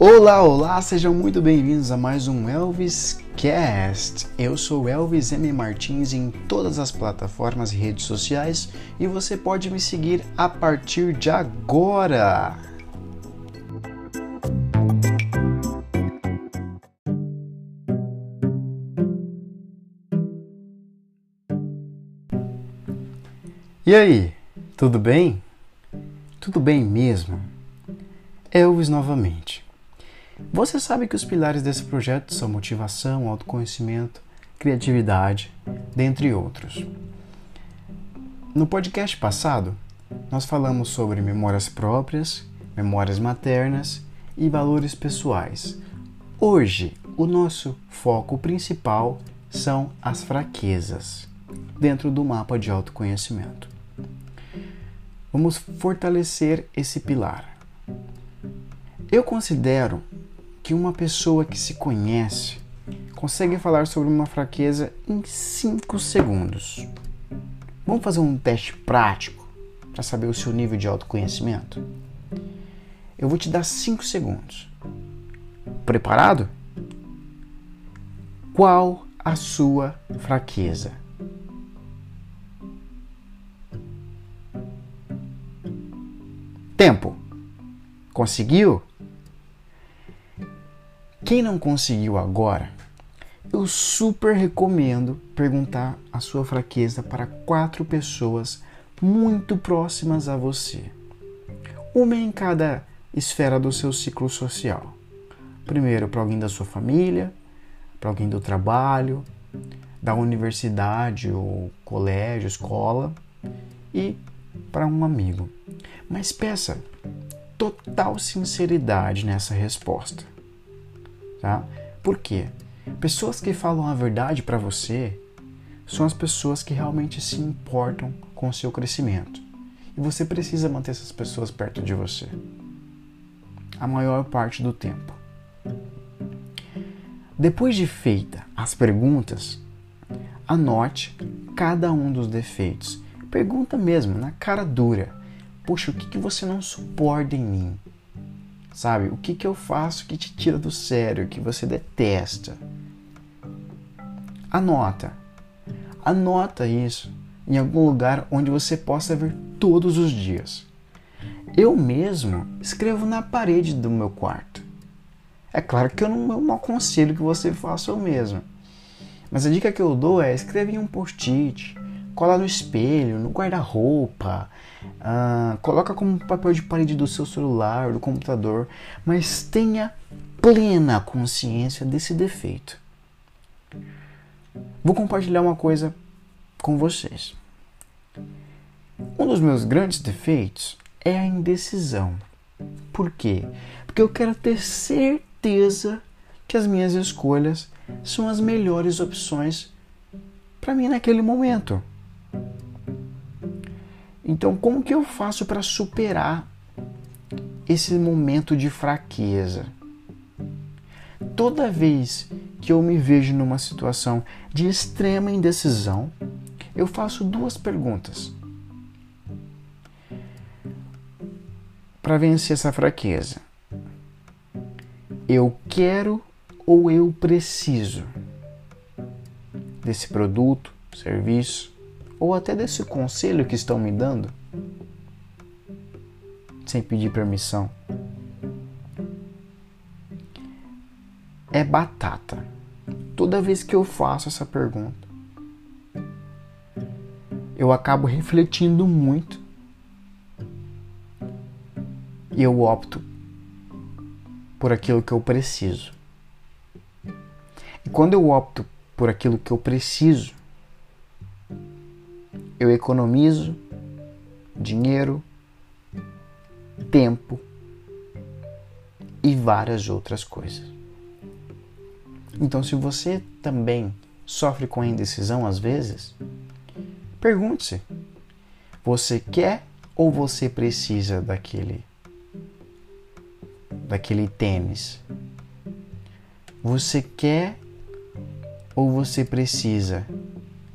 Olá, olá, sejam muito bem-vindos a mais um Elvis Cast. Eu sou Elvis M Martins em todas as plataformas e redes sociais e você pode me seguir a partir de agora. E aí, tudo bem? Tudo bem mesmo? Elvis novamente. Você sabe que os pilares desse projeto são motivação, autoconhecimento, criatividade, dentre outros. No podcast passado, nós falamos sobre memórias próprias, memórias maternas e valores pessoais. Hoje, o nosso foco principal são as fraquezas dentro do mapa de autoconhecimento. Vamos fortalecer esse pilar. Eu considero que uma pessoa que se conhece consegue falar sobre uma fraqueza em 5 segundos. Vamos fazer um teste prático para saber o seu nível de autoconhecimento? Eu vou te dar 5 segundos. Preparado? Qual a sua fraqueza? Tempo. Conseguiu? Quem não conseguiu agora, eu super recomendo perguntar a sua fraqueza para quatro pessoas muito próximas a você. Uma em cada esfera do seu ciclo social. Primeiro, para alguém da sua família, para alguém do trabalho, da universidade ou colégio, escola e para um amigo. Mas peça total sinceridade nessa resposta tá? Por quê? Pessoas que falam a verdade para você são as pessoas que realmente se importam com o seu crescimento. E você precisa manter essas pessoas perto de você a maior parte do tempo. Depois de feita as perguntas, anote cada um dos defeitos. Pergunta mesmo, na cara dura. Puxa, o que, que você não suporta em mim? Sabe? O que, que eu faço que te tira do sério, que você detesta? Anota. Anota isso em algum lugar onde você possa ver todos os dias. Eu mesmo escrevo na parede do meu quarto. É claro que eu não, eu não aconselho que você faça o mesmo. Mas a dica que eu dou é escreve em um post-it, cola no espelho, no guarda-roupa, ah, coloca como papel de parede do seu celular, do computador, mas tenha plena consciência desse defeito. Vou compartilhar uma coisa com vocês. Um dos meus grandes defeitos é a indecisão. Por quê? Porque eu quero ter certeza que as minhas escolhas são as melhores opções para mim naquele momento. Então, como que eu faço para superar esse momento de fraqueza? Toda vez que eu me vejo numa situação de extrema indecisão, eu faço duas perguntas. Para vencer essa fraqueza, eu quero ou eu preciso desse produto, serviço, ou até desse conselho que estão me dando, sem pedir permissão. É batata. Toda vez que eu faço essa pergunta, eu acabo refletindo muito e eu opto por aquilo que eu preciso. E quando eu opto por aquilo que eu preciso, eu economizo dinheiro, tempo e várias outras coisas. Então, se você também sofre com a indecisão às vezes, pergunte-se: você quer ou você precisa daquele daquele tênis? Você quer ou você precisa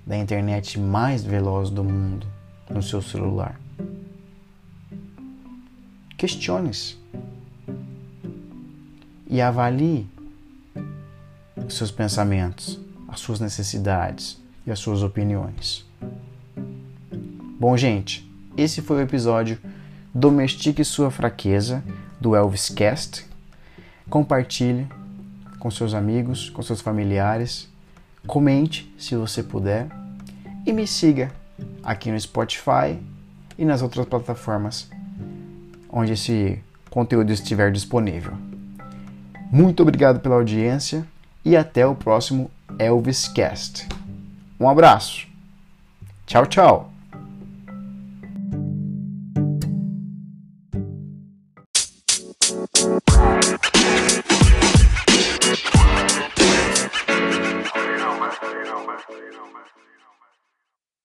da internet mais veloz do mundo no seu celular. Questione-se. e avalie os seus pensamentos, as suas necessidades e as suas opiniões. Bom, gente, esse foi o episódio Domestique Sua Fraqueza do Elvis Cast. Compartilhe com seus amigos, com seus familiares. Comente se você puder. E me siga aqui no Spotify e nas outras plataformas onde esse conteúdo estiver disponível. Muito obrigado pela audiência e até o próximo Elvis Cast. Um abraço. Tchau, tchau.